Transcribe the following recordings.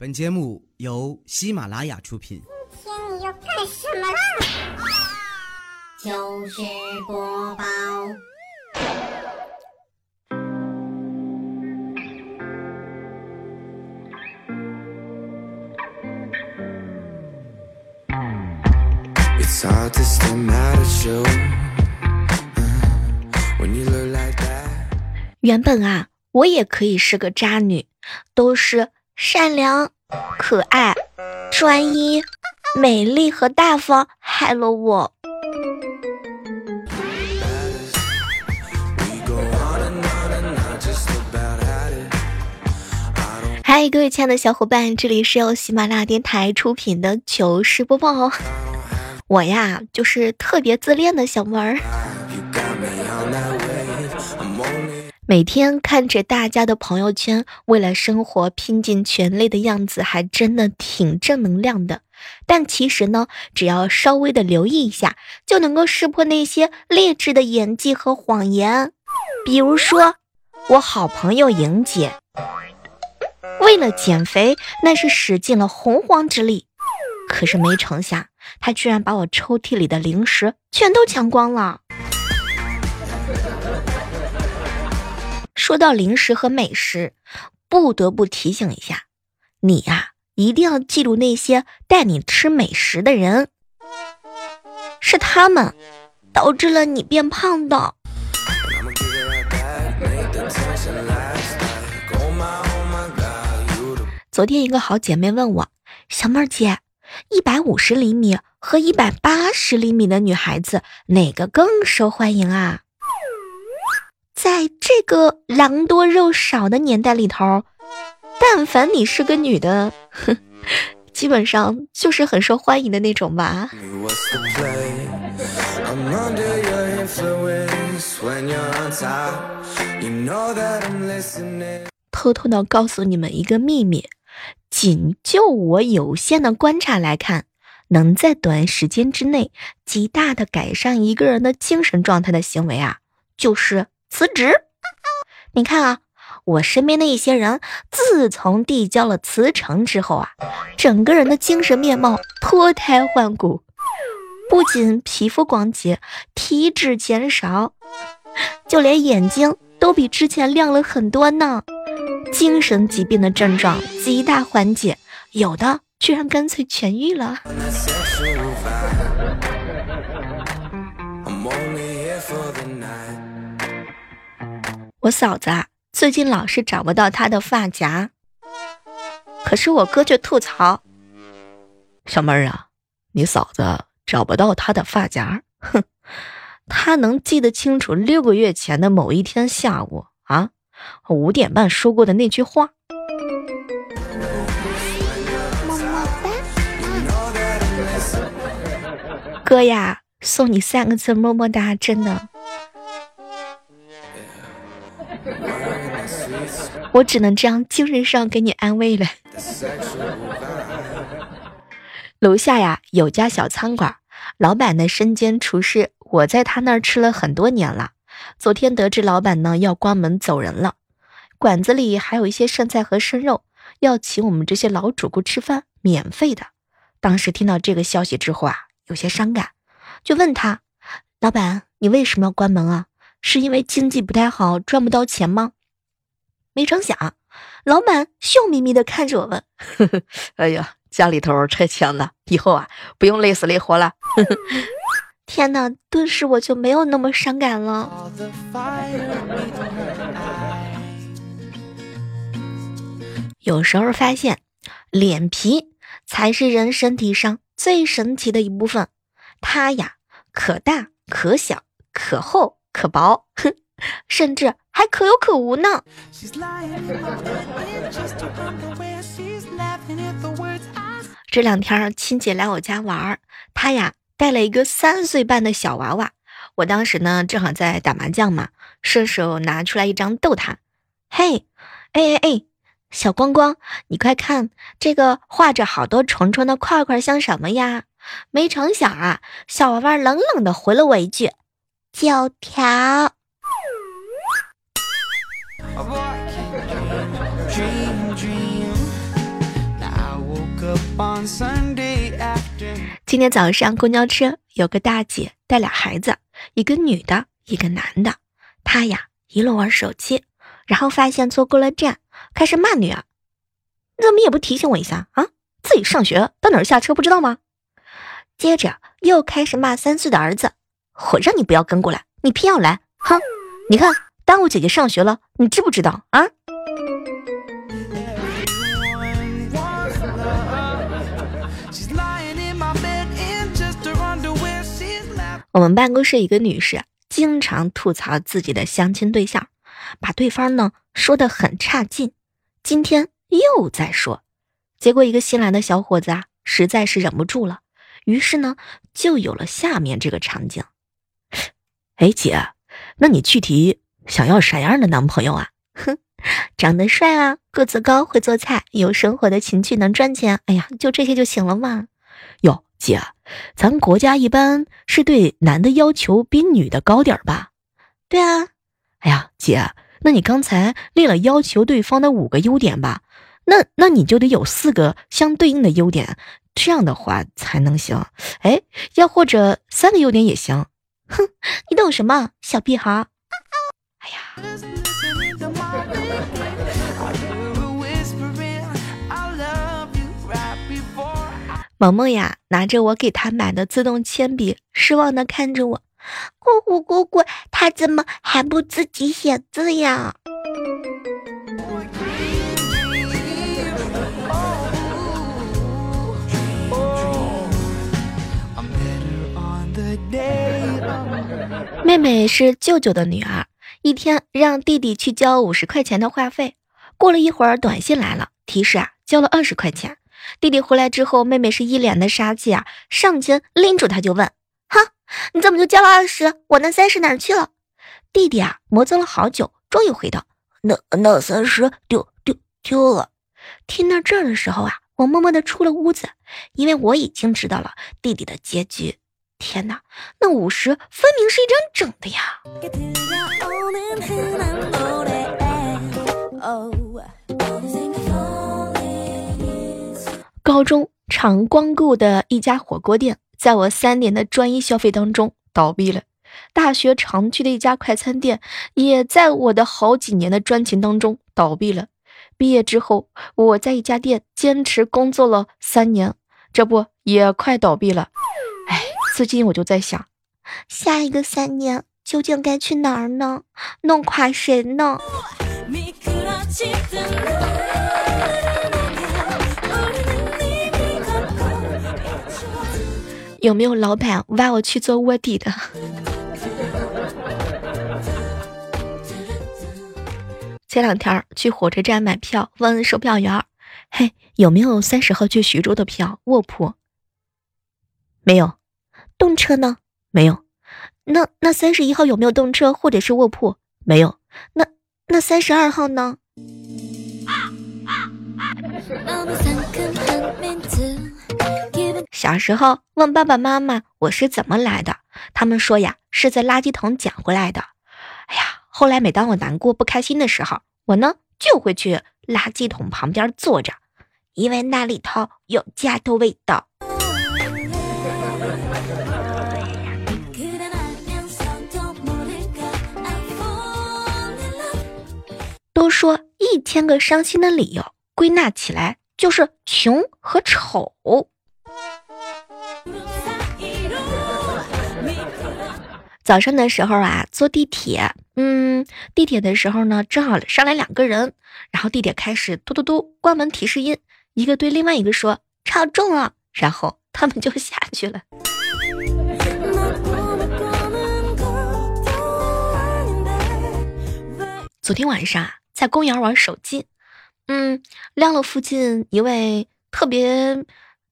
本节目由喜马拉雅出品。今天你要干什么啦？糗事播报。It's hard to stay mad at you uh, when you look like that. 原本啊，我也可以是个渣女，都是善良、可爱、专一、美丽和大方害了我嗨，各位亲爱的小伙伴，这里是由喜马拉雅电台出品的糗事播报哦。我呀，就是特别自恋的小妹儿，每天看着大家的朋友圈，为了生活拼尽全力的样子，还真的挺正能量的。但其实呢，只要稍微的留意一下，就能够识破那些劣质的演技和谎言。比如说，我好朋友莹姐，为了减肥，那是使尽了洪荒之力，可是没成想，她居然把我抽屉里的零食全都抢光了。说到零食和美食，不得不提醒一下，你呀、一定要记住那些带你吃美食的人，是他们导致了你变胖的。昨天一个好姐妹问我，小妹儿姐，一百五十厘米和一百八十厘米的女孩子哪个更受欢迎啊？在这个狼多肉少的年代里头，但凡你是个女的，哼，基本上就是很受欢迎的那种吧。偷偷的告诉你们一个秘密，仅就我有限的观察来看，能在短时间之内极大的改善一个人的精神状态的行为啊，就是辞职。你看啊，我身边的一些人，自从递交了辞呈之后啊，整个人的精神面貌脱胎换骨，不仅皮肤光洁，体脂减少，就连眼睛都比之前亮了很多呢。精神疾病的症状极大缓解，有的居然干脆痊愈了。我嫂子啊，最近老是找不到她的发夹，可是我哥却吐槽：“小妹儿啊，你嫂子找不到她的发夹，哼，她能记得清楚六个月前的某一天下午啊，五点半说过的那句话。”么么哒。哥呀，送你三个字，么么哒，真的。我只能这样精神上给你安慰了。楼下呀有家小餐馆，老板呢身兼厨师，我在他那儿吃了很多年了。昨天得知老板呢要关门走人了，馆子里还有一些剩菜和生肉，要请我们这些老主顾吃饭，免费的。当时听到这个消息之后啊，有些伤感，就问他：“老板，你为什么要关门啊？是因为经济不太好，赚不到钱吗？”没成想，老板笑眯眯的看着我问：“呵呵，哎呀，家里头拆迁了，以后啊不用累死累活了。”天哪，顿时我就没有那么伤感了。有时候发现，脸皮才是人身体上最神奇的一部分。它呀，可大可小，可厚可薄，哼，甚至还可有可无呢。这两天儿亲戚来我家玩儿，他呀带了一个三岁半的小娃娃。我当时呢正好在打麻将嘛，顺手拿出来一张逗他。嘿，哎哎哎，小光光，你快看这个画着好多虫虫的块块像什么呀？没成想啊，小娃娃冷冷的回了我一句：“九条。”今天早上公交车有个大姐带俩孩子，一个女的，一个男的。她呀一路玩手机，然后发现错过了站，开始骂女儿：“你怎么也不提醒我一下啊？自己上学到哪儿下车不知道吗？”接着又开始骂三岁的儿子：“我让你不要跟过来，你偏要来，哼！你看耽误姐姐上学了，你知不知道啊？”我们办公室一个女士经常吐槽自己的相亲对象，把对方呢说的很差劲。今天又在说，结果一个新来的小伙子啊，实在是忍不住了，于是呢就有了下面这个场景。哎，姐，那你具体想要啥样的男朋友啊？哼，长得帅啊，个子高，会做菜，有生活的情趣，能赚钱。哎呀，就这些就行了嘛。哟，姐，咱国家一般是对男的要求比女的高点儿吧？对啊。哎呀，姐，那你刚才列了要求对方的五个优点吧？那那你就得有四个相对应的优点，这样的话才能行。哎，要或者三个优点也行。哼，你懂什么，小屁孩？哎呀！萌萌呀，拿着我给他买的自动铅笔，失望的看着我，姑姑姑姑，他怎么还不自己写字呀？妹妹是舅舅的女儿，一天让弟弟去交五十块钱的话费。过了一会儿，短信来了，提示啊，交了二十块钱。弟弟回来之后，妹妹是一脸的杀气啊，上前拎住他就问：“哈，你怎么就交了二十？我那三十哪去了？”弟弟啊，磨蹭了好久，终于回道：“那那三十丢丢丢了。”听到这儿的时候啊，我默默的出了屋子，因为我已经知道了弟弟的结局。天哪，那五十分明是一张整的呀！高中常光顾的一家火锅店，在我三年的专一消费当中倒闭了。大学常去的一家快餐店，也在我的好几年的专情当中倒闭了。毕业之后，我在一家店坚持工作了三年，这不也快倒闭了。最近我就在想，下一个三年究竟该去哪儿呢？弄垮谁呢？有没有老板挖我去做卧底的？前两天去火车站买票，问售票员：“嘿，有没有三十号去徐州的票？卧铺？没有。动车呢？没有。那那三十一号有没有动车或者是卧铺？没有。那那三十二号呢？”小时候问爸爸妈妈我是怎么来的，他们说呀是在垃圾桶捡回来的。哎呀，后来每当我难过不开心的时候，我呢就会去垃圾桶旁边坐着，因为那里头有家的味道。都说一千个伤心的理由，归纳起来就是穷和丑。早上的时候啊，坐地铁，嗯，地铁的时候呢，正好上来两个人，然后地铁开始嘟嘟嘟关门提示音，一个对另外一个说超重了，然后他们就下去了。昨天晚上啊，在公园玩手机，嗯，亮了附近一位特别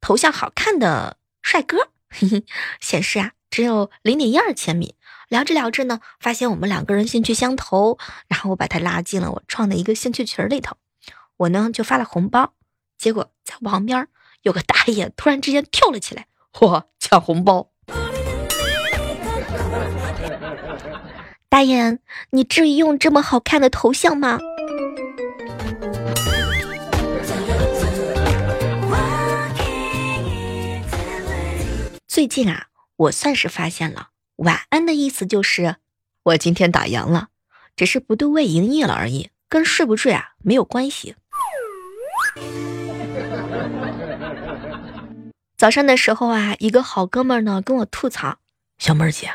头像好看的帅哥，嘿嘿，显示啊只有零点一二千米。聊着聊着呢，发现我们两个人兴趣相投，然后我把他拉进了我创的一个兴趣群里头。我呢就发了红包，结果在旁边有个大爷突然之间跳了起来，嚯，抢红包！大爷，你至于用这么好看的头像吗？最近啊，我算是发现了，晚安的意思就是我今天打烊了，只是不对外营业了而已，跟睡不睡啊没有关系。早上的时候啊，一个好哥们儿呢跟我吐槽：“小妹儿姐，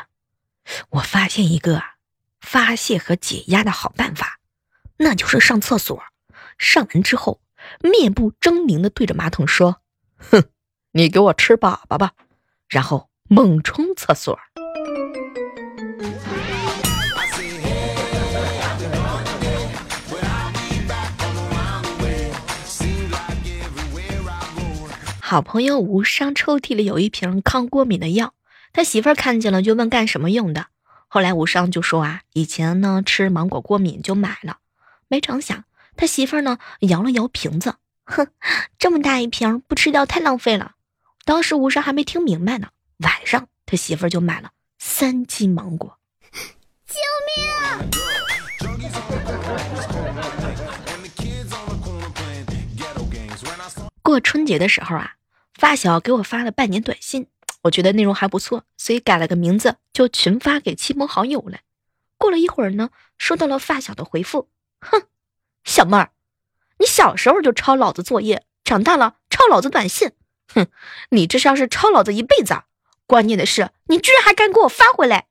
我发现一个发泄和解压的好办法，那就是上厕所。上完之后，面部狰狞的对着马桶说：‘哼，你给我吃粑粑吧。’然后猛冲厕所。好朋友无伤抽屉里有一瓶抗过敏的药，他媳妇儿看见了就问干什么用的。后来无伤就说啊，以前呢吃芒果过敏就买了，没成想他媳妇儿呢摇了摇瓶子，哼，这么大一瓶不吃掉太浪费了。当时无伤还没听明白呢，晚上他媳妇儿就买了三斤芒果。救命！过春节的时候啊，发小给我发了半年短信，我觉得内容还不错，所以改了个名字，就群发给亲朋好友了。过了一会儿呢，收到了发小的回复：“哼，小妹儿，你小时候就抄老子作业，长大了抄老子短信，哼，你这像是抄老子一辈子啊！关键的是，你居然还敢给我发回来！”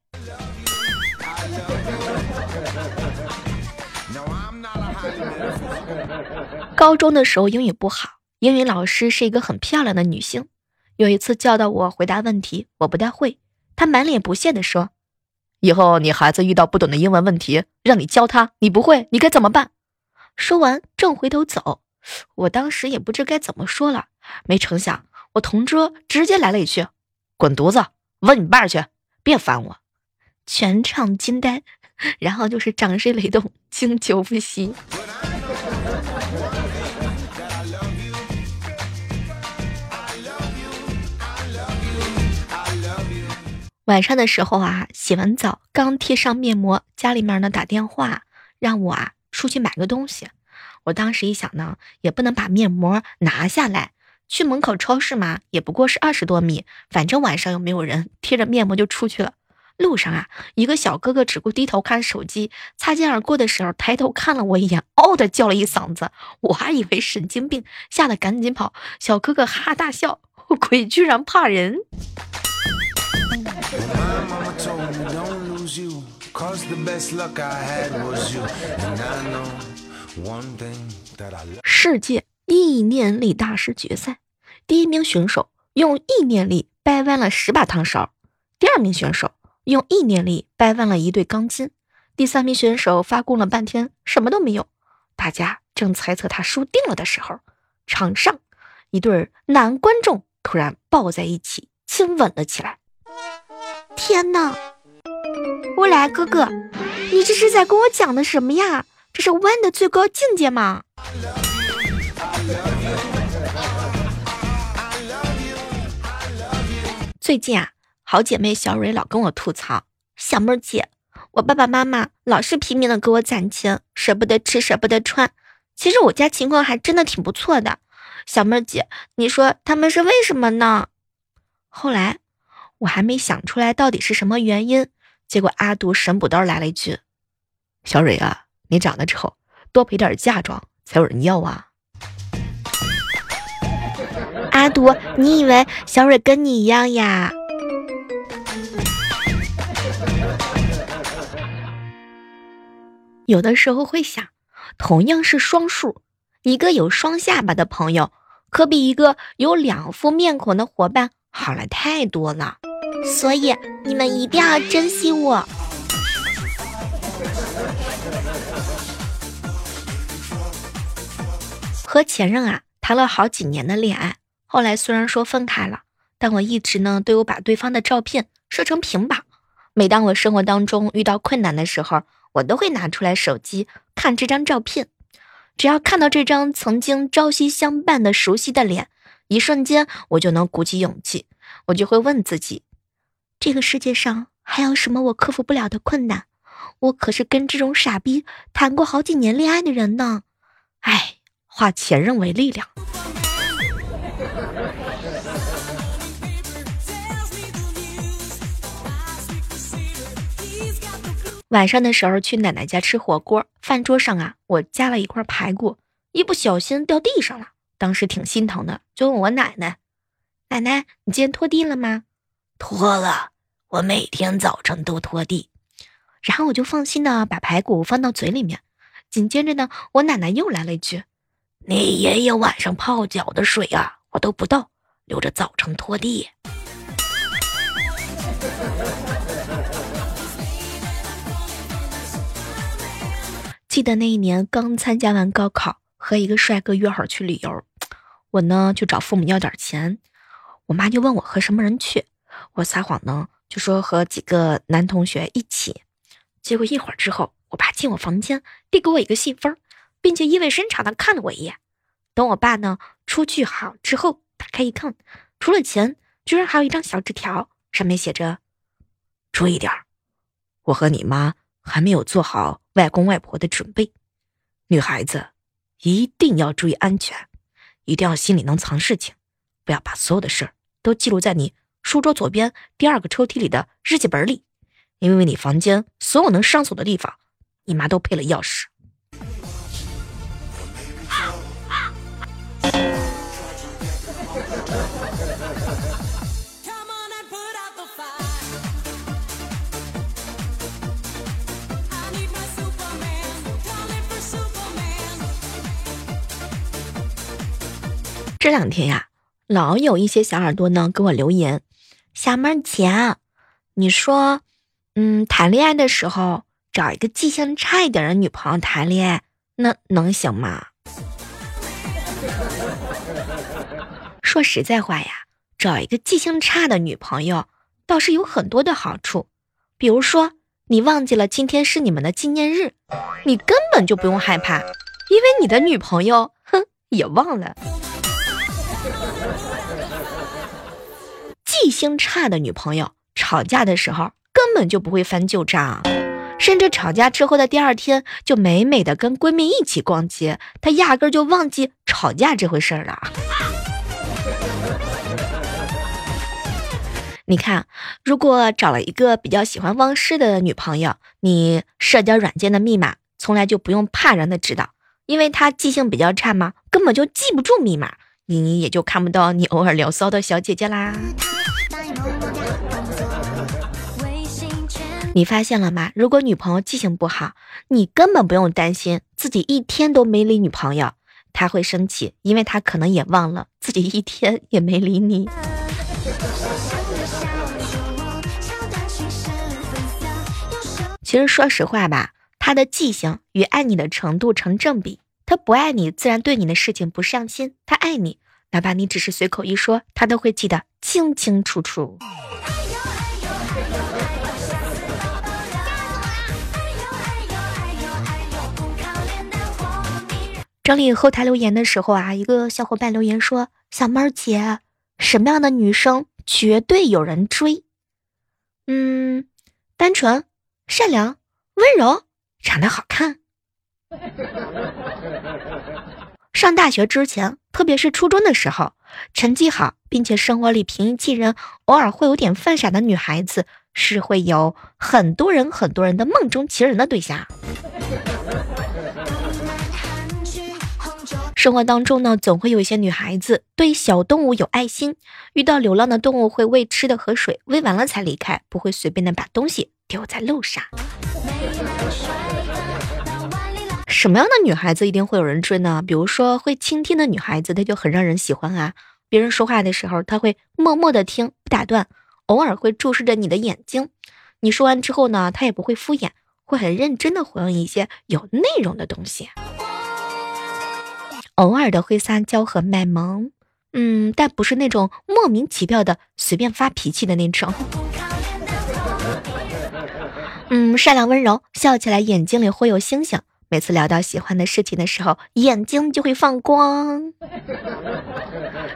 高中的时候英语不好。英语老师是一个很漂亮的女性，有一次教导我回答问题，我不太会，她满脸不屑地说：“以后你孩子遇到不懂的英文问题，让你教他，你不会，你该怎么办？”说完正回头走，我当时也不知该怎么说了，没成想我同桌直接来了一句：“滚犊子，问你爸去，别烦我！”全场惊呆，然后就是掌声雷动，经久不息。晚上的时候啊，洗完澡刚贴上面膜，家里面呢打电话让我啊出去买个东西。我当时一想呢，也不能把面膜拿下来，去门口超市嘛，也不过是二十多米，反正晚上又没有人，贴着面膜就出去了。路上啊，一个小哥哥只顾低头看手机，擦肩而过的时候抬头看了我一眼，嗷的叫了一嗓子，我还以为神经病，吓得赶紧跑。小哥哥哈哈大笑，鬼居然怕人。世界意念力大师决赛，第一名选手用意念力掰弯了十把汤勺，第二名选手用意念力掰弯了一对钢筋，第三名选手发功了半天什么都没有。大家正猜测他输定了的时候，场上一对男观众突然抱在一起亲吻了起来。天哪！乌来哥哥，你这是在跟我讲的什么呀？这是弯的最高境界吗？最近啊，好姐妹小蕊老跟我吐槽：“小妹儿姐，我爸爸妈妈老是拼命的给我攒钱，舍不得吃，舍不得穿。其实我家情况还真的挺不错的。小妹儿姐，你说他们是为什么呢？”后来我还没想出来到底是什么原因，结果阿杜神补刀来了一句：“小蕊啊，你长得丑，多陪点嫁妆才有人要啊。”阿杜，你以为小蕊跟你一样呀？有的时候会想，同样是双数，一个有双下巴的朋友，可比一个有两副面孔的伙伴好了太多了。所以你们一定要珍惜我。和前任啊谈了好几年的恋爱，后来虽然说分开了，但我一直呢都有把对方的照片设成屏保。每当我生活当中遇到困难的时候，我都会拿出来手机看这张照片。只要看到这张曾经朝夕相伴的熟悉的脸，一瞬间我就能鼓起勇气，我就会问自己：这个世界上还有什么我克服不了的困难？我可是跟这种傻逼谈过好几年恋爱的人呢。哎。化前任为力量。晚上的时候去奶奶家吃火锅，饭桌上啊，我夹了一块排骨，一不小心掉地上了，当时挺心疼的，就问我奶奶：“奶奶，你今天拖地了吗？”“拖了，我每天早晨都拖地。”然后我就放心的把排骨放到嘴里面，紧接着呢，我奶奶又来了一句：“你爷爷晚上泡脚的水啊，我都不倒，留着早晨拖地。”记得那一年刚参加完高考，和一个帅哥约好去旅游，我呢就找父母要点钱，我妈就问我和什么人去，我撒谎呢就说和几个男同学一起，结果一会儿之后，我爸进我房间，递给我一个信封，并且意味深长的看了我一眼。等我爸呢出去好之后，打开一看，除了钱，居然还有一张小纸条，上面写着：“注意点儿，我和你妈还没有做好外公外婆的准备，女孩子一定要注意安全，一定要心里能藏事情，不要把所有的事儿都记录在你书桌左边第二个抽屉里的日记本里，因为你房间所有能上锁的地方，你妈都配了钥匙。”这两天呀，老有一些小耳朵呢给我留言，小妹儿姐，你说，嗯，谈恋爱的时候找一个记性差一点的女朋友谈恋爱，那能行吗？说实在话呀，找一个记性差的女朋友倒是有很多的好处，比如说你忘记了今天是你们的纪念日，你根本就不用害怕，因为你的女朋友，哼，也忘了。记性差的女朋友吵架的时候根本就不会翻旧账，甚至吵架之后的第二天就美美的跟闺蜜一起逛街，她压根就忘记吵架这回事儿了。你看，如果找了一个比较喜欢忘事的女朋友，你社交软件的密码从来就不用怕让她知道，因为她记性比较差嘛，根本就记不住密码，你也就看不到你偶尔聊骚的小姐姐啦。你发现了吗？如果女朋友记性不好，你根本不用担心自己一天都没理女朋友，她会生气，因为她可能也忘了自己一天也没理你。其实说实话吧，她的记性与爱你的程度成正比。他不爱你，自然对你的事情不上心；他爱你，哪怕你只是随口一说，他都会记得清清楚楚。整理后台留言的时候啊，一个小伙伴留言说：“小猫姐，什么样的女生绝对有人追？嗯，单纯、善良、温柔，长得好看。上大学之前，特别是初中的时候，成绩好并且生活里平易近人，偶尔会有点犯傻的女孩子，是会有很多人很多人的梦中情人的对象。”生活当中呢，总会有一些女孩子对小动物有爱心，遇到流浪的动物会喂吃的和水，喂完了才离开，不会随便的把东西丢在路上。什么样的女孩子一定会有人追呢？比如说会倾听的女孩子，她就很让人喜欢啊。别人说话的时候，她会默默的听，不打断，偶尔会注视着你的眼睛。你说完之后呢，她也不会敷衍，会很认真的回应一些有内容的东西。偶尔的会撒娇和卖萌，嗯，但不是那种莫名其妙的随便发脾气的那种。嗯，善良温柔，笑起来眼睛里会有星星。每次聊到喜欢的事情的时候，眼睛就会放光。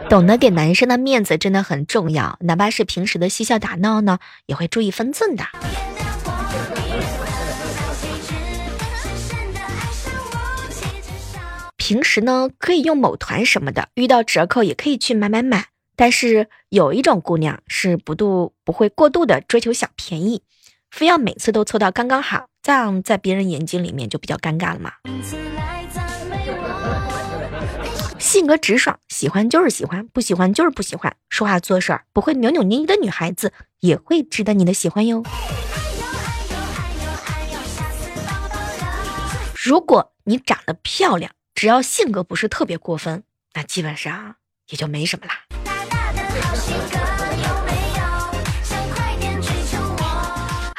懂得给男生的面子真的很重要，哪怕是平时的嬉笑打闹呢，也会注意分寸的。平时呢，可以用某团什么的，遇到折扣也可以去买买买。但是有一种姑娘是不度不会过度的追求小便宜，非要每次都凑到刚刚好，这样在别人眼睛里面就比较尴尬了嘛。性格直爽，喜欢就是喜欢，不喜欢就是不喜欢。说话做事儿不会扭扭捏捏的女孩子，也会值得你的喜欢哟。如果你长得漂亮，只要性格不是特别过分，那基本上也就没什么啦。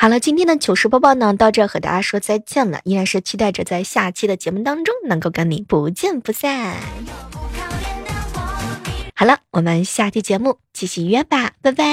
好了，今天的糗事播报呢，到这和大家说再见了。依然是期待着在下期的节目当中能够跟你不见不散。好了，我们下期节目继续约吧，拜拜。